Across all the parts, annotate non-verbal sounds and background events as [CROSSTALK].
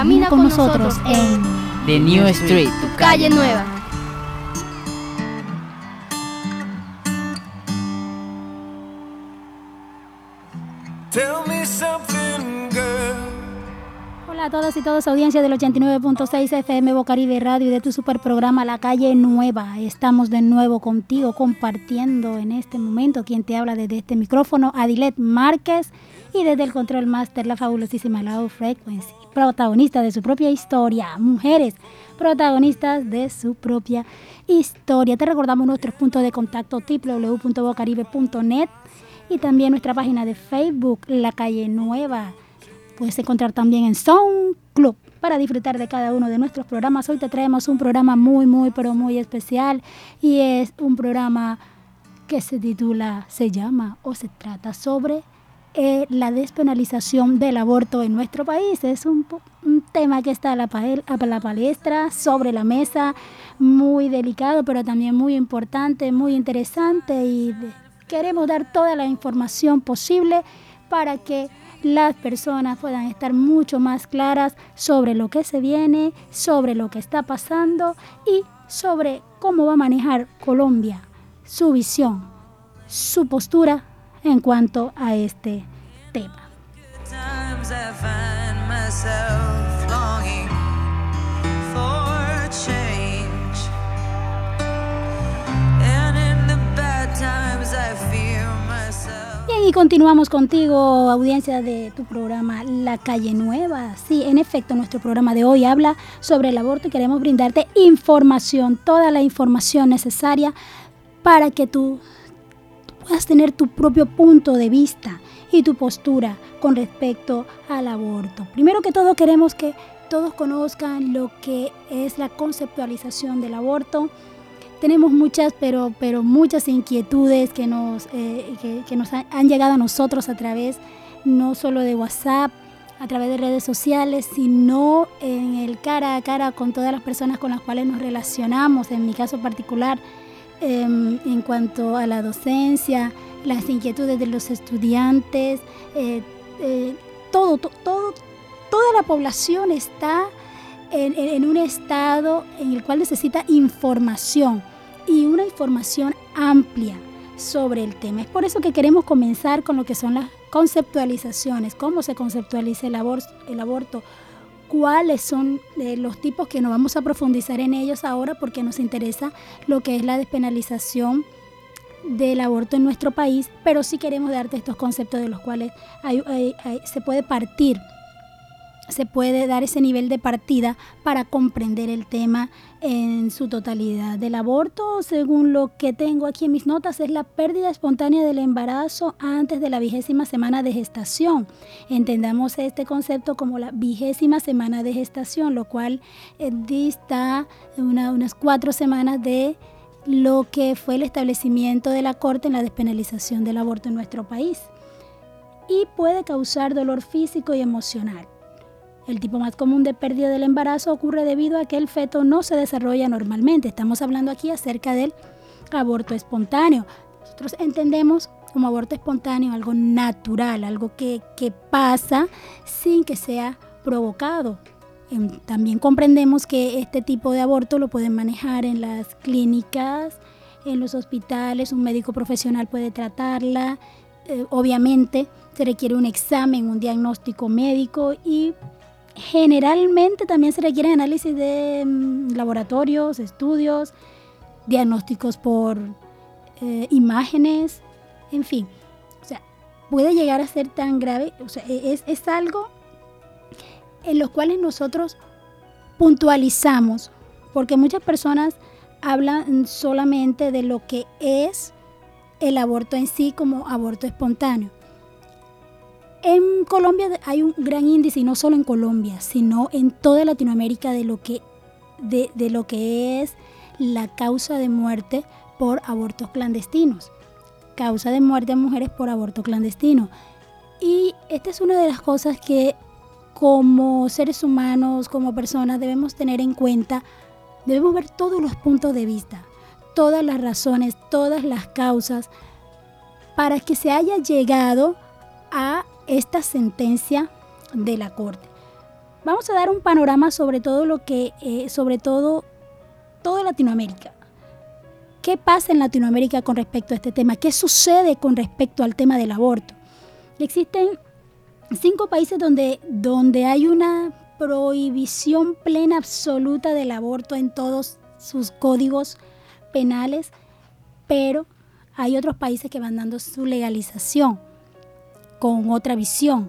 Camina con nosotros en The New Street, tu calle nueva. Hola a todas y todos, audiencia del 89.6 FM Bocaribe Radio y de tu super programa La Calle Nueva. Estamos de nuevo contigo compartiendo en este momento quien te habla desde este micrófono, Adilet Márquez, y desde el Control Master, la fabulosísima Low Frequency, protagonista de su propia historia, mujeres protagonistas de su propia historia. Te recordamos nuestros puntos de contacto www.bocaribe.net y también nuestra página de Facebook, La Calle Nueva puedes encontrar también en Sound Club para disfrutar de cada uno de nuestros programas. Hoy te traemos un programa muy, muy, pero muy especial y es un programa que se titula, se llama o se trata sobre eh, la despenalización del aborto en nuestro país. Es un, tema que está la, a la palestra, sobre la mesa, muy delicado, pero también muy importante, muy interesante y queremos dar toda la información posible para que las personas puedan estar mucho más claras sobre lo que se viene, sobre lo que está pasando y sobre cómo va a manejar Colombia su visión, su postura en cuanto a este tema. y continuamos contigo, audiencia de tu programa La Calle Nueva. Sí, en efecto, nuestro programa de hoy habla sobre el aborto y queremos brindarte información, toda la información necesaria para que tú puedas tener tu propio punto de vista y tu postura con respecto al aborto. Primero que todo queremos que todos conozcan lo que es la conceptualización del aborto, tenemos muchas, pero, pero muchas inquietudes que nos, eh, que, nos han, llegado a nosotros a través no solo de WhatsApp, a través de redes sociales, sino en el cara a cara con todas las personas con las cuales nos relacionamos, en mi caso particular, em, en cuanto a la docencia, las inquietudes de los estudiantes, eh, eh, todo, toda la población está en, un estado en el cual necesita información y una información amplia sobre el tema. Es por eso que queremos comenzar con lo que son las conceptualizaciones, cómo se conceptualiza el, el aborto, cuáles son eh, los tipos que no vamos a profundizar en ellos ahora porque nos interesa lo que es la despenalización del aborto en nuestro país, pero sí queremos darte estos conceptos de los cuales se puede partir se puede dar ese nivel de partida para comprender el tema en su totalidad. Del aborto, según lo que tengo aquí en mis notas, es la pérdida espontánea del embarazo antes de la vigésima semana de gestación. Entendamos este concepto como la vigésima semana de gestación, lo cual eh, dista unas cuatro semanas de lo que fue el establecimiento de la Corte en la despenalización del aborto en nuestro país. Y puede causar dolor físico y emocional. El tipo más común de pérdida del embarazo ocurre debido a que el feto no se desarrolla normalmente. Estamos hablando aquí acerca del aborto espontáneo. Nosotros entendemos como aborto espontáneo algo natural, algo que, pasa sin que sea provocado. Em, también comprendemos que este tipo de aborto lo pueden manejar en las clínicas, en los hospitales, un médico profesional puede tratarla. Eh, obviamente se requiere un examen, un diagnóstico médico y Generalmente también se requiere análisis de mm, laboratorios, estudios, diagnósticos por eh, imágenes, en fin. O sea, puede llegar a ser tan grave, o sea, e-, es, es algo en los cuales nosotros puntualizamos, porque muchas personas hablan solamente de lo que es el aborto en sí como aborto espontáneo. En Colombia hay un gran índice, y no solo en Colombia, sino en toda Latinoamérica, de lo que, de, lo que es la causa de muerte por abortos clandestinos. Causa de muerte a mujeres por aborto clandestino. Y esta es una de las cosas que como seres humanos, como personas, debemos tener en cuenta. Debemos ver todos los puntos de vista, todas las razones, todas las causas, para que se haya llegado a esta sentencia de la Corte. vamos a dar un panorama sobre todo lo que, eh, sobre todo, toda Latinoamérica. ¿Qué pasa en Latinoamérica con respecto a este tema? ¿Qué sucede con respecto al tema del aborto? Existen cinco países donde, donde hay una prohibición plena absoluta del aborto en todos sus códigos penales, pero hay otros países que van dando su legalización con otra visión,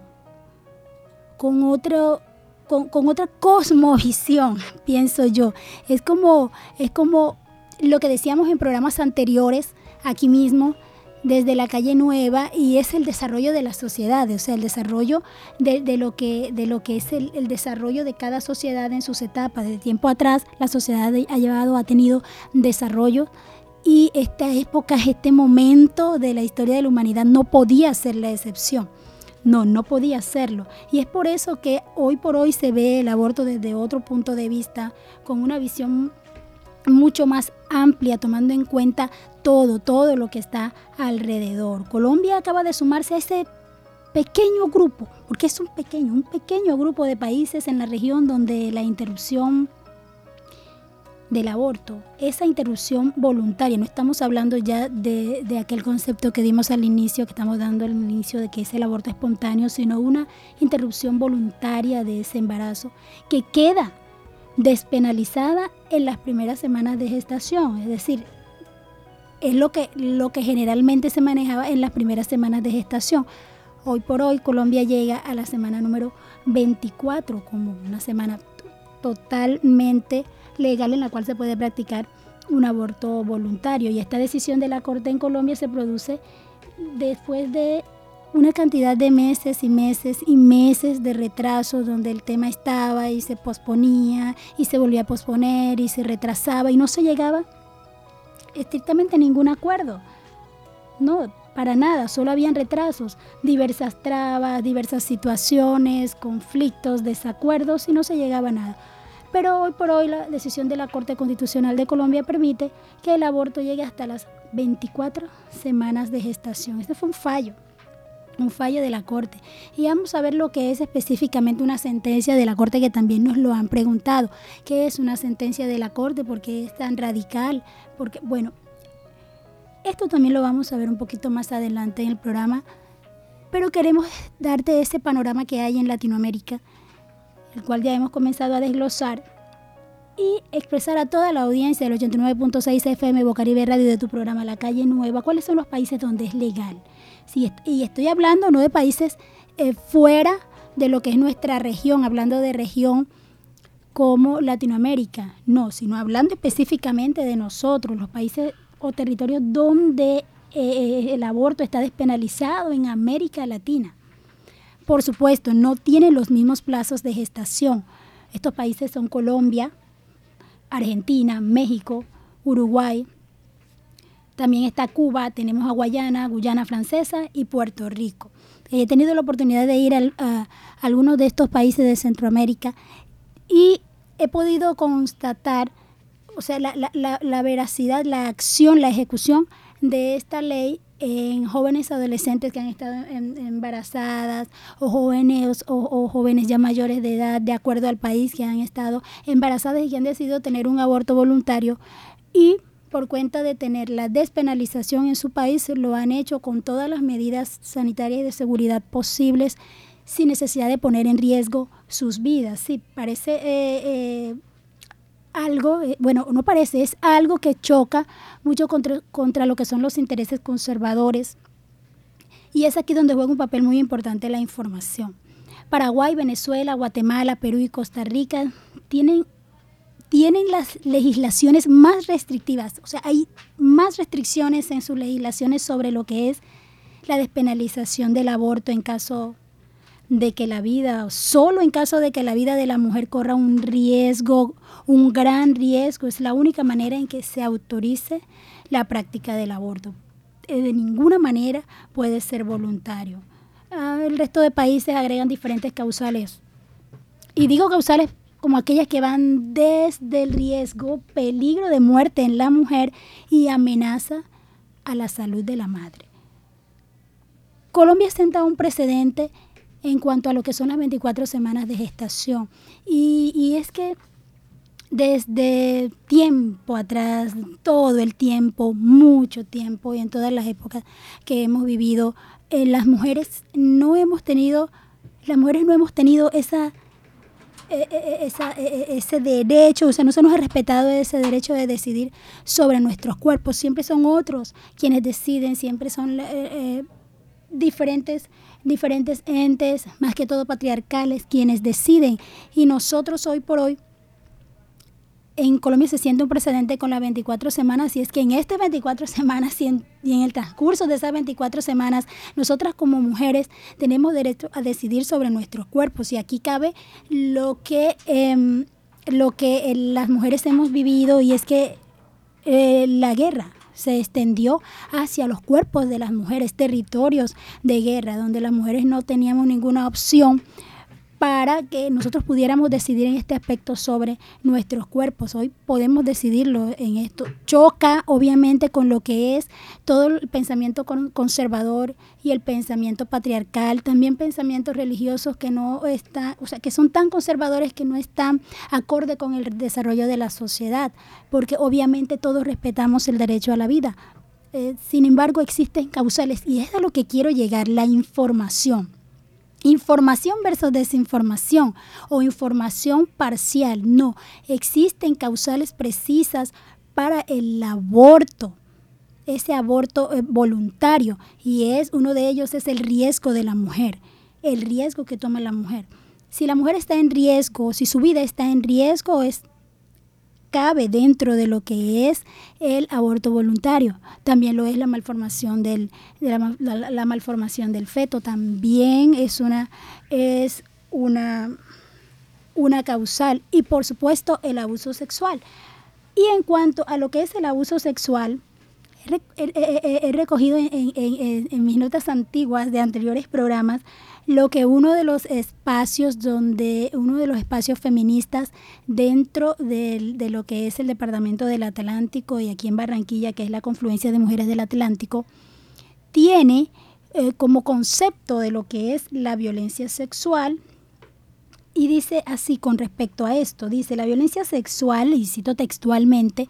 con otro con, con, otra cosmovisión, [LAUGHS] pienso yo. Es como, es como lo que decíamos en programas anteriores, aquí mismo, desde la calle nueva y es el desarrollo de las sociedades, o sea, el desarrollo de, de lo, que, de lo que es el, desarrollo de cada sociedad en sus etapas. De tiempo atrás la sociedad ha llevado, ha tenido desarrollo y esta época, este momento de la historia de la humanidad no podía ser la excepción. No, no podía hacerlo. Y es por eso que hoy por hoy se ve el aborto desde otro punto de vista, con una visión mucho más amplia, tomando en cuenta todo, todo lo que está alrededor. Colombia acaba de sumarse a ese pequeño grupo, porque es un pequeño, un pequeño grupo de países en la región donde la interrupción del aborto, esa interrupción voluntaria, no estamos hablando ya de, de, aquel concepto que dimos al inicio, que estamos dando al inicio de que es el aborto espontáneo, sino una interrupción voluntaria de ese embarazo que queda despenalizada en las primeras semanas de gestación, es decir, es lo que, lo que generalmente se manejaba en las primeras semanas de gestación. Hoy por hoy Colombia llega a la semana número 24 como una semana totalmente legal en la cual se puede practicar un aborto voluntario. Y esta decisión de la Corte en Colombia se produce después de una cantidad de meses y meses y meses de retraso donde el tema estaba y se posponía y se volvía a posponer y se retrasaba y no se llegaba estrictamente a ningún acuerdo. No, para nada, solo habían retrasos, diversas trabas, diversas situaciones, conflictos, desacuerdos y no se llegaba a nada. Pero hoy por hoy la decisión de la Corte Constitucional de Colombia permite que el aborto llegue hasta las 24 semanas de gestación. Este fue un fallo, un fallo de la Corte. Y vamos a ver lo que es específicamente una sentencia de la Corte que también nos lo han preguntado. ¿Qué es una sentencia de la Corte? ¿Por qué es tan radical? Porque, bueno, esto también lo vamos a ver un poquito más adelante en el programa, pero queremos darte ese panorama que hay en Latinoamérica el cual ya hemos comenzado a desglosar y expresar a toda la audiencia del 89.6 FM Bocaribe Radio de tu programa La Calle Nueva, cuáles son los países donde es legal. Sí, y estoy hablando no de países eh, fuera de lo que es nuestra región, hablando de región como Latinoamérica, no, sino hablando específicamente de nosotros, los países o territorios donde eh, eh el aborto está despenalizado en América Latina. Por supuesto, no tienen los mismos plazos de gestación. Estos países son Colombia, Argentina, México, Uruguay. También está Cuba, tenemos a Guayana, Guyana Francesa y Puerto Rico. He tenido la oportunidad de ir a, a, algunos de estos países de Centroamérica y he podido constatar, o sea, la, la, la veracidad, la acción, la ejecución de esta ley en jóvenes adolescentes que han estado en, embarazadas o jóvenes o, o, jóvenes ya mayores de edad de acuerdo al país que han estado embarazadas y que han decidido tener un aborto voluntario y por cuenta de tener la despenalización en su país lo han hecho con todas las medidas sanitarias y de seguridad posibles sin necesidad de poner en riesgo sus vidas. Sí, parece eh, eh, algo, eh, bueno, no parece, es algo que choca mucho contra, contra lo que son los intereses conservadores. Y es aquí donde juega un papel muy importante la información. Paraguay, Venezuela, Guatemala, Perú y Costa Rica tienen, tienen las legislaciones más restrictivas, o sea, hay más restricciones en sus legislaciones sobre lo que es la despenalización del aborto en caso de que la vida, solo en caso de que la vida de la mujer corra un riesgo, un gran riesgo, es la única manera en que se autorice la práctica del aborto. Eh, de ninguna manera puede ser voluntario. Ah, el resto de países agregan diferentes causales. Y digo causales como aquellas que van desde el riesgo, peligro de muerte en la mujer y amenaza a la salud de la madre. Colombia senta un precedente en cuanto a lo que son las 24 semanas de gestación. Y, y es que desde tiempo atrás, todo el tiempo, mucho tiempo y en todas las épocas que hemos vivido, eh, las mujeres no hemos tenido, las mujeres no hemos tenido esa, eh, eh, ese derecho, o sea, no se nos ha respetado ese derecho de decidir sobre nuestros cuerpos. Siempre son otros quienes deciden, siempre son diferentes, diferentes entes, más que todo patriarcales, quienes deciden. Y nosotros hoy por hoy en Colombia se siente un precedente con las 24 semanas y es que en estas 24 semanas y en, el transcurso de esas 24 semanas, nosotras como mujeres tenemos derecho a decidir sobre nuestros cuerpos y aquí cabe lo que, em, lo que eh, las mujeres hemos vivido y es que eh, la guerra se extendió hacia los cuerpos de las mujeres, territorios de guerra, donde las mujeres no teníamos ninguna opción para que nosotros pudiéramos decidir en este aspecto sobre nuestros cuerpos. Hoy podemos decidirlo en esto. Choca obviamente con lo que es todo el pensamiento conservador y el pensamiento patriarcal, también pensamientos religiosos que no están, o sea, que son tan conservadores que no están acorde con el desarrollo de la sociedad, porque obviamente todos respetamos el derecho a la vida. Eh, sin embargo, existen causales y es a lo que quiero llegar, la información Información versus desinformación o información parcial. No, existen causales precisas para el aborto, ese aborto eh, voluntario y es uno de ellos es el riesgo de la mujer, el riesgo que toma la mujer. Si la mujer está en riesgo, si su vida está en riesgo, es cabe dentro de lo que es el aborto voluntario. También lo es la malformación del, la, malformación del feto. También es una, es una, una causal. Y por supuesto el abuso sexual. Y en cuanto a lo que es el abuso sexual, he, recogido en, mis notas antiguas de anteriores programas lo que uno de los espacios donde, uno de los espacios feministas dentro de, de lo que es el Departamento del Atlántico y aquí en Barranquilla, que es la confluencia de mujeres del Atlántico, tiene eh, como concepto de lo que es la violencia sexual, y dice así con respecto a esto, dice, la violencia sexual, y cito textualmente,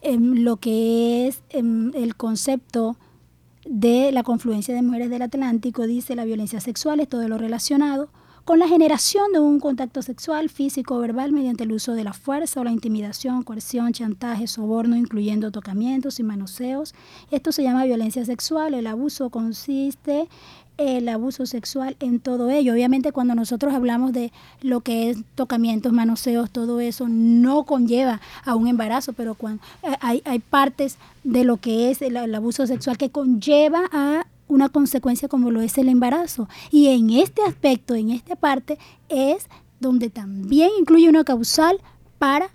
em, lo que es em, el concepto de la confluencia de mujeres del Atlántico dice la violencia sexual es todo lo relacionado con la generación de un contacto sexual físico o verbal mediante el uso de la fuerza o la intimidación, coerción, chantaje, soborno, incluyendo tocamientos y manoseos. Esto se llama violencia sexual. El abuso consiste el abuso sexual en todo ello. Obviamente cuando nosotros hablamos de lo que es tocamientos, manoseos, todo eso no conlleva a un embarazo, pero cuando eh, hay, hay partes de lo que es el, abuso sexual que conlleva a una consecuencia como lo es el embarazo. Y en este aspecto, en esta parte, es donde también incluye una causal para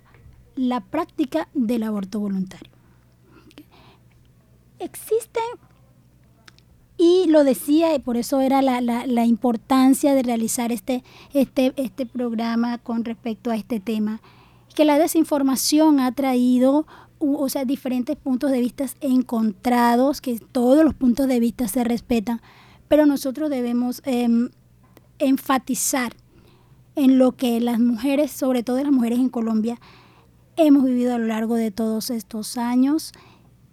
la práctica del aborto voluntario. Existen y lo decía, y por eso era la, la, importancia de realizar este, este, este programa con respecto a este tema, que la desinformación ha traído o sea, diferentes puntos de vista encontrados, que todos los puntos de vista se respetan, pero nosotros debemos em, enfatizar en lo que las mujeres, sobre todo las mujeres en Colombia, hemos vivido a lo largo de todos estos años.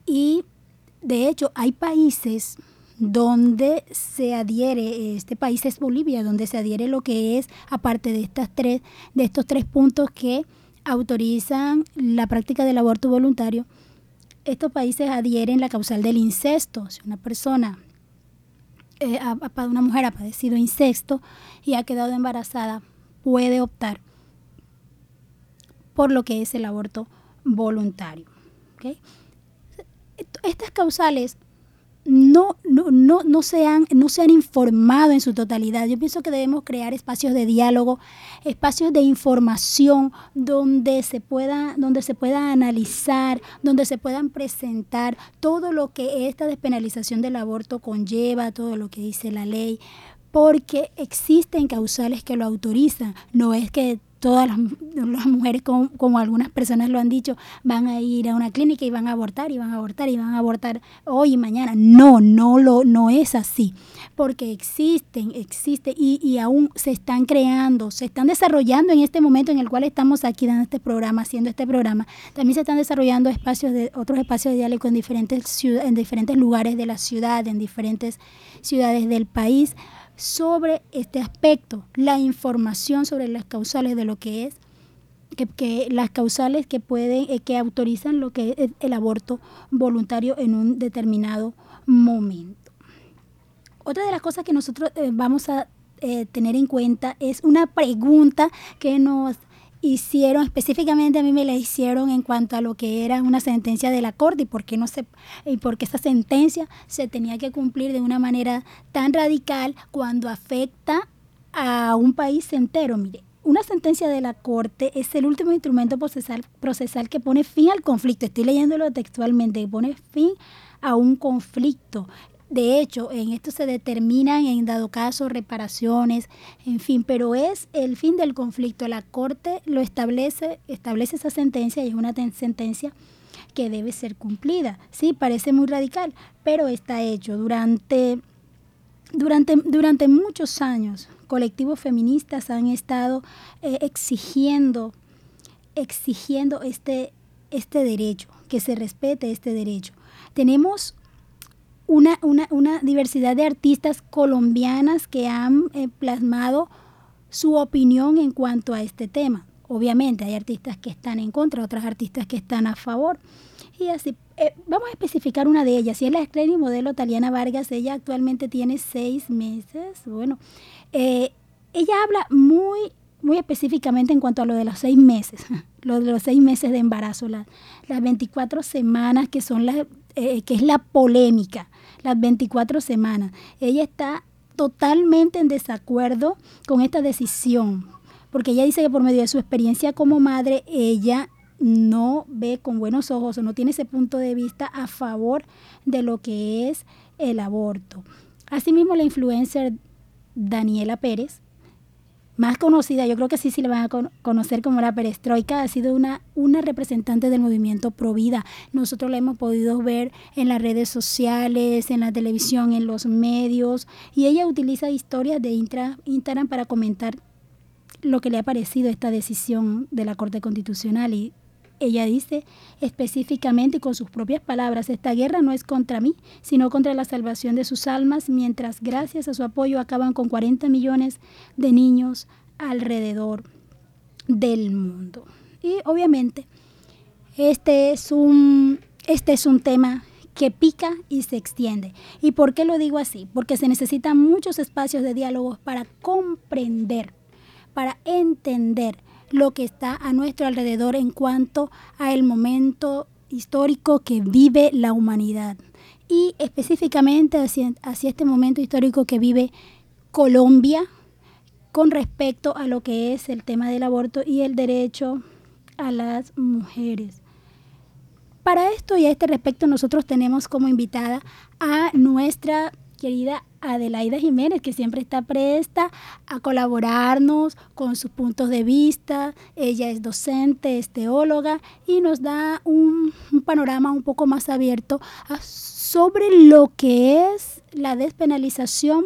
Y de hecho hay países donde se adhiere, este país es Bolivia, donde se adhiere lo que es, aparte de estas tres, de estos tres puntos que autorizan la práctica del aborto voluntario, estos países adhieren la causal del incesto. Si una persona, eh, una mujer ha padecido incesto y ha quedado embarazada, puede optar por lo que es el aborto voluntario. Estas causales no, no, no, no, se han, no se han informado en su totalidad. Yo pienso que debemos crear espacios de diálogo, espacios de información donde se pueda, donde se pueda analizar, donde se puedan presentar todo lo que esta despenalización del aborto conlleva, todo lo que dice la ley, porque existen causales que lo autorizan. No es que todas las, mujeres, como, algunas personas lo han dicho, van a ir a una clínica y van a abortar y van a abortar y van a abortar hoy y mañana. No, no, lo, no es así. porque existen, existen y, y, aún se están creando, se están desarrollando en este momento en el cual estamos aquí dando este programa, haciendo este programa. También se están desarrollando espacios de otros espacios de diálogo en diferentes en diferentes lugares de la ciudad, en diferentes ciudades del país sobre este aspecto, la información sobre las causales de lo que es que, las causales que pueden eh, que autorizan lo que es el aborto voluntario en un determinado momento. Otra de las cosas que nosotros eh, vamos a eh, tener en cuenta es una pregunta que nos hicieron, específicamente a mí me la hicieron en cuanto a lo que era una sentencia de la Corte y por qué no se y por qué esa sentencia se tenía que cumplir de una manera tan radical cuando afecta a un país entero. Mire, una sentencia de la Corte es el último instrumento procesal, procesal que pone fin al conflicto. Estoy leyéndolo textualmente, que pone fin a un conflicto. De hecho, en esto se determinan, en dado caso, reparaciones, en fin, pero es el fin del conflicto. La Corte lo establece, establece esa sentencia y es una sentencia que debe ser cumplida. Sí, parece muy radical, pero está hecho durante, durante, durante muchos años colectivos feministas han estado eh, exigiendo, exigiendo este, este derecho, que se respete este derecho. Tenemos una, una, diversidad de artistas colombianas que han eh, plasmado su opinión en cuanto a este tema. Obviamente hay artistas que están en contra, otras artistas que están a favor. Y así, eh, vamos a especificar una de ellas. Si es la estrella y modelo Taliana Vargas, ella actualmente tiene seis meses. Bueno, eh, ella habla muy, muy específicamente en cuanto a lo de los seis meses, [LAUGHS] lo de los seis meses de embarazo, las 24 semanas que son las, eh, que es la polémica, las 24 semanas. Ella está totalmente en desacuerdo con esta decisión, porque ella dice que por medio de su experiencia como madre, ella no ve con buenos ojos o no tiene ese punto de vista a favor de lo que es el aborto. Asimismo, la influencer Daniela Pérez, más conocida, yo creo que sí, sí le van a conocer como la perestroika, ha sido una, una representante del movimiento Provida. Nosotros la hemos podido ver en las redes sociales, en la televisión, en los medios, y ella utiliza historias de Instagram para comentar lo que le ha parecido esta decisión de la Corte Constitucional y ella dice específicamente con sus propias palabras, esta guerra no es contra mí, sino contra la salvación de sus almas, mientras gracias a su apoyo acaban con 40 millones de niños alrededor del mundo. Y obviamente, este es un, este es un tema que pica y se extiende. ¿Y por qué lo digo así? Porque se necesitan muchos espacios de diálogo para comprender, para entender lo que está a nuestro alrededor en cuanto a el momento histórico que vive la humanidad y específicamente hacia, hacia este momento histórico que vive Colombia con respecto a lo que es el tema del aborto y el derecho a las mujeres. Para esto y a este respecto nosotros tenemos como invitada a nuestra querida Adelaida Jiménez, que siempre está presta a colaborarnos con sus puntos de vista. Ella es docente, es teóloga y nos da un, panorama un poco más abierto sobre lo que es la despenalización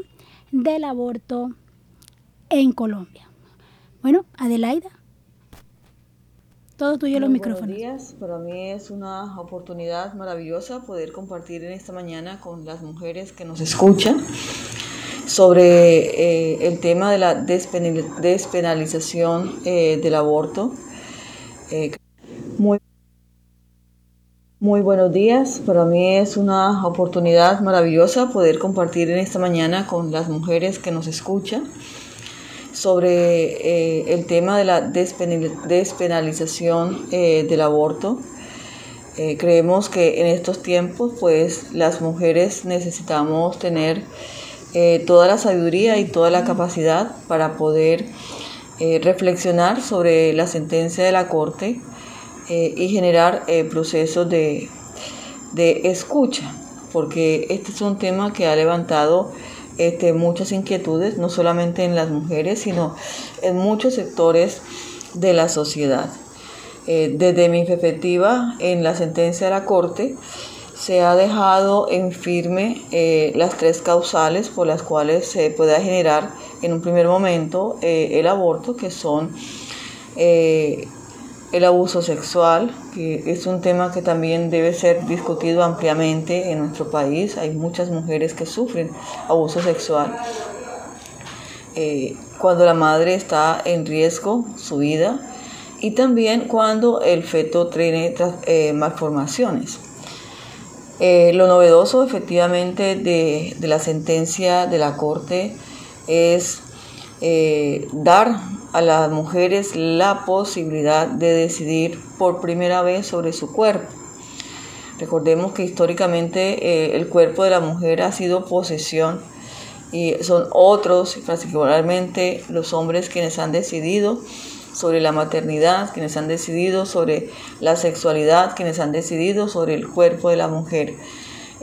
del aborto en Colombia. Bueno, Adelaida. Todo tuyo los micrófonos. Buenos días, para mí es una oportunidad maravillosa poder compartir en esta mañana con las mujeres que nos escuchan sobre eh, el tema de la despenalización eh, del aborto. Eh, muy, muy buenos días, para mí es una oportunidad maravillosa poder compartir en esta mañana con las mujeres que nos escuchan sobre eh, el tema de la despenalización eh, del aborto. Eh, creemos que en estos tiempos, pues las mujeres necesitamos tener toda la sabiduría y toda la capacidad para poder reflexionar sobre la sentencia de la Corte y generar procesos de, de escucha, porque este es un tema que ha levantado este, muchas inquietudes, no solamente en las mujeres, sino en muchos sectores de la sociedad. Eh, desde mi perspectiva, en la sentencia de la Corte, se ha dejado en firme eh, las tres causales por las cuales se pueda generar en un primer momento eh, el aborto, que son eh, el abuso sexual, que es un tema que también debe ser discutido ampliamente en nuestro país. Hay muchas mujeres que sufren abuso sexual. cuando la madre está en riesgo su vida y también cuando el feto tiene malformaciones. Eh, lo novedoso efectivamente de, la sentencia de la Corte es eh, dar a las mujeres la posibilidad de decidir por primera vez sobre su cuerpo. Recordemos que históricamente eh, el cuerpo de la mujer ha sido posesión y son otros, particularmente los hombres quienes han decidido sobre la maternidad, quienes han decidido sobre la sexualidad, quienes han decidido sobre el cuerpo de la mujer.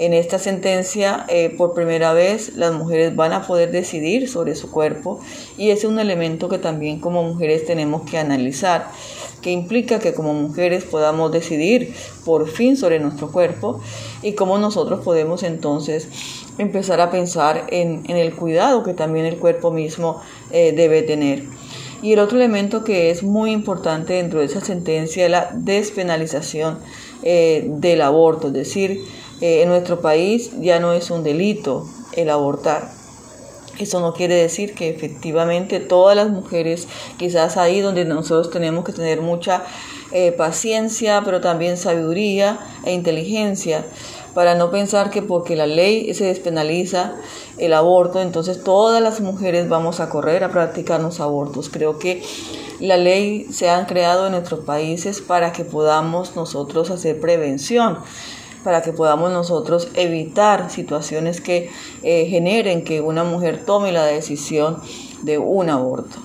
En esta sentencia, eh, por primera vez, las mujeres van a poder decidir sobre su cuerpo y ese es un elemento que también como mujeres tenemos que analizar, que implica que como mujeres podamos decidir por fin sobre nuestro cuerpo y cómo nosotros podemos entonces empezar a pensar en, el cuidado que también el cuerpo mismo eh, debe tener. Y el otro elemento que es muy importante dentro de esa sentencia es la despenalización eh, del aborto, es decir, eh, en nuestro país ya no es un delito el abortar. Eso no quiere decir que efectivamente todas las mujeres, quizás ahí donde nosotros tenemos que tener mucha eh, paciencia, pero también sabiduría e inteligencia, para no pensar que porque la ley se despenaliza el aborto, entonces todas las mujeres vamos a correr a practicarnos abortos. Creo que la ley se ha creado en nuestros países para que podamos nosotros hacer prevención para que podamos nosotros evitar situaciones que eh, generen que una mujer tome la decisión de un aborto.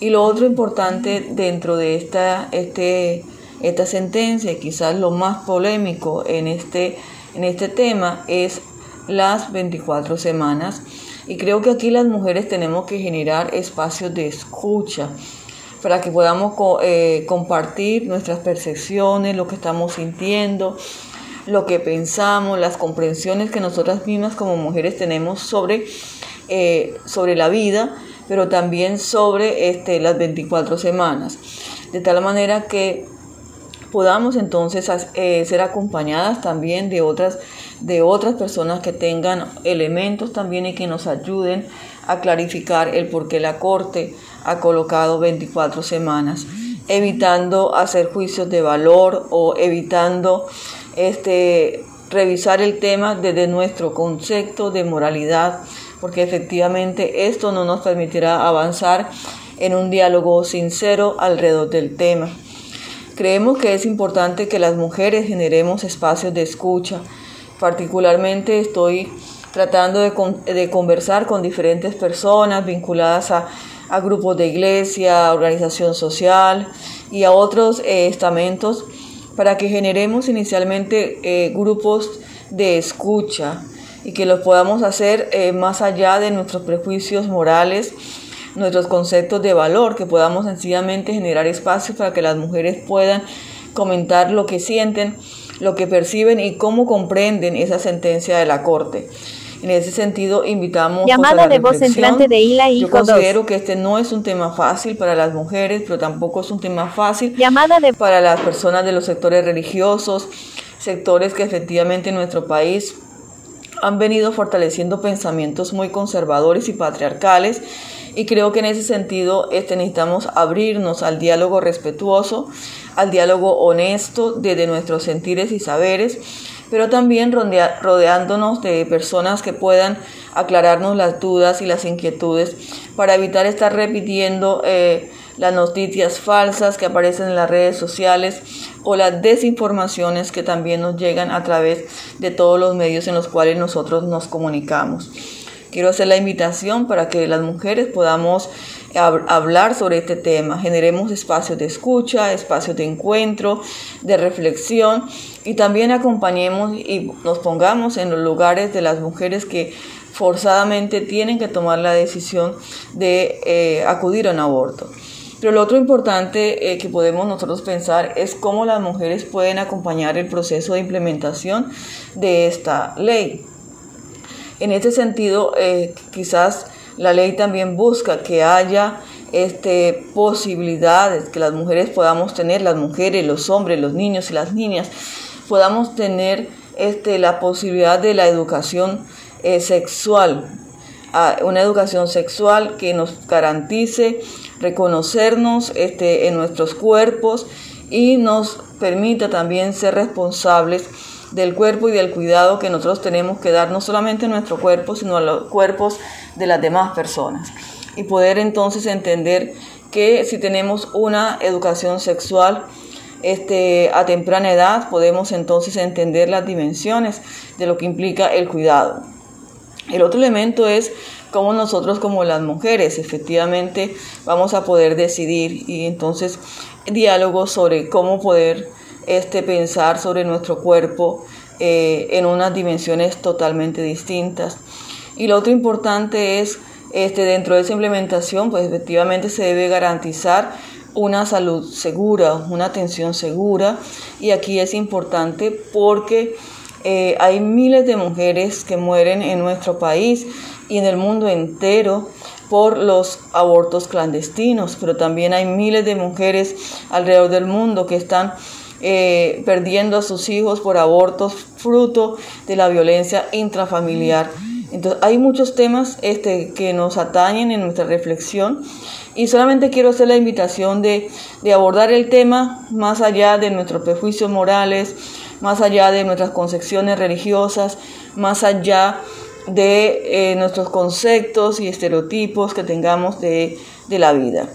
Y lo otro importante dentro de esta, este, esta sentencia, quizás lo más polémico en este en este tema es las 24 semanas y creo que aquí las mujeres tenemos que generar espacios de escucha para que podamos eh, compartir nuestras percepciones, lo que estamos sintiendo, lo que pensamos, las comprensiones que nosotras mismas como mujeres tenemos sobre, eh, sobre la vida, pero también sobre este, las 24 semanas. De tal manera que podamos entonces eh, ser acompañadas también de otras, de otras personas que tengan elementos también y que nos ayuden a clarificar el por qué la Corte ha colocado 24 semanas, evitando hacer juicios de valor o evitando este, revisar el tema desde nuestro concepto de moralidad, porque efectivamente esto no nos permitirá avanzar en un diálogo sincero alrededor del tema. Creemos que es importante que las mujeres generemos espacios de escucha. Particularmente estoy tratando de, conversar con diferentes personas vinculadas a, grupos de iglesia, organización social y a otros eh, estamentos para que generemos inicialmente eh, grupos de escucha y que los podamos hacer eh, más allá de nuestros prejuicios morales nuestros conceptos de valor, que podamos sencillamente generar espacios para que las mujeres puedan comentar lo que sienten, lo que perciben y cómo comprenden esa sentencia de la Corte. En ese sentido, invitamos Llamada a la de voz entrante de Ila Yo considero que este no es un tema fácil para las mujeres, pero tampoco es un tema fácil Llamada de... para las personas de los sectores religiosos, sectores que efectivamente en nuestro país han venido fortaleciendo pensamientos muy conservadores y patriarcales. Y creo que en ese sentido este, necesitamos abrirnos al diálogo respetuoso, al diálogo honesto desde nuestros sentires y saberes, pero también rodeándonos de personas que puedan aclararnos las dudas y las inquietudes para evitar estar repitiendo eh, las noticias falsas que aparecen en las redes sociales o las desinformaciones que también nos llegan a través de todos los medios en los cuales nosotros nos comunicamos. Quiero hacer la invitación para que las mujeres podamos hablar sobre este tema, generemos espacios de escucha, espacios de encuentro, de reflexión y también acompañemos y nos pongamos en los lugares de las mujeres que forzadamente tienen que tomar la decisión de eh, acudir a un aborto. Pero lo otro importante eh, que podemos nosotros pensar es cómo las mujeres pueden acompañar el proceso de implementación de esta ley. En este sentido, eh, quizás la ley también busca que haya este, posibilidades que las mujeres podamos tener, las mujeres, los hombres, los niños y las niñas, podamos tener este, la posibilidad de la educación eh, sexual, una educación sexual que nos garantice reconocernos este, en nuestros cuerpos y nos permita también ser responsables del cuerpo y del cuidado que nosotros tenemos que dar no solamente a nuestro cuerpo, sino a los cuerpos de las demás personas. Y poder entonces entender que si tenemos una educación sexual este, a temprana edad, podemos entonces entender las dimensiones de lo que implica el cuidado. El otro elemento es cómo nosotros como las mujeres efectivamente vamos a poder decidir y entonces diálogos sobre cómo poder este, pensar sobre nuestro cuerpo eh, en unas dimensiones totalmente distintas. Y lo otro importante es, este, dentro de esa implementación, pues efectivamente se debe garantizar una salud segura, una atención segura. Y aquí es importante porque eh, hay miles de mujeres que mueren en nuestro país y en el mundo entero por los abortos clandestinos, pero también hay miles de mujeres alrededor del mundo que están eh, perdiendo a sus hijos por abortos fruto de la violencia intrafamiliar. Entonces hay muchos temas este, que nos atañen en nuestra reflexión y solamente quiero hacer la invitación de, de abordar el tema más allá de nuestros prejuicios morales, más allá de nuestras concepciones religiosas, más allá de eh, nuestros conceptos y estereotipos que tengamos de, la vida.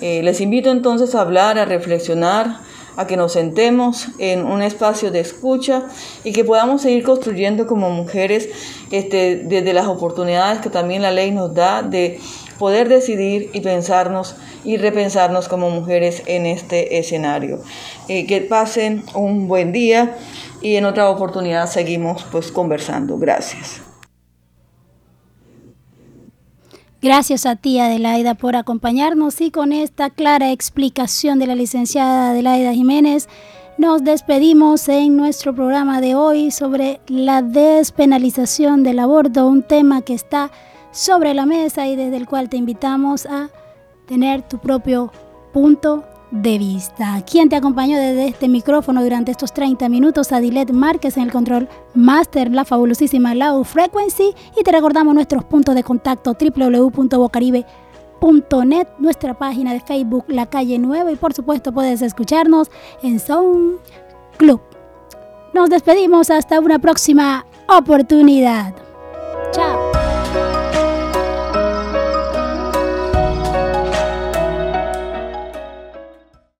Eh, les invito entonces a hablar, a reflexionar, a que nos sentemos en un espacio de escucha y que podamos seguir construyendo como mujeres este, desde las oportunidades que también la ley nos da de poder decidir y pensarnos y repensarnos como mujeres en este escenario. Eh, que pasen un buen día y en otra oportunidad seguimos pues conversando. Gracias. Gracias a ti, Adelaida, por acompañarnos y con esta clara explicación de la licenciada Adelaida Jiménez, nos despedimos en nuestro programa de hoy sobre la despenalización del aborto, un tema que está sobre la mesa y desde el cual te invitamos a tener tu propio punto de vista. Quien te acompañó desde este micrófono durante estos 30 minutos, Adilet Márquez en el control master, la fabulosísima Low Frequency. Y te recordamos nuestros puntos de contacto www.bocaribe.net, nuestra página de Facebook La Calle Nueva y por supuesto puedes escucharnos en Sound Club. Nos despedimos hasta una próxima oportunidad. Chao.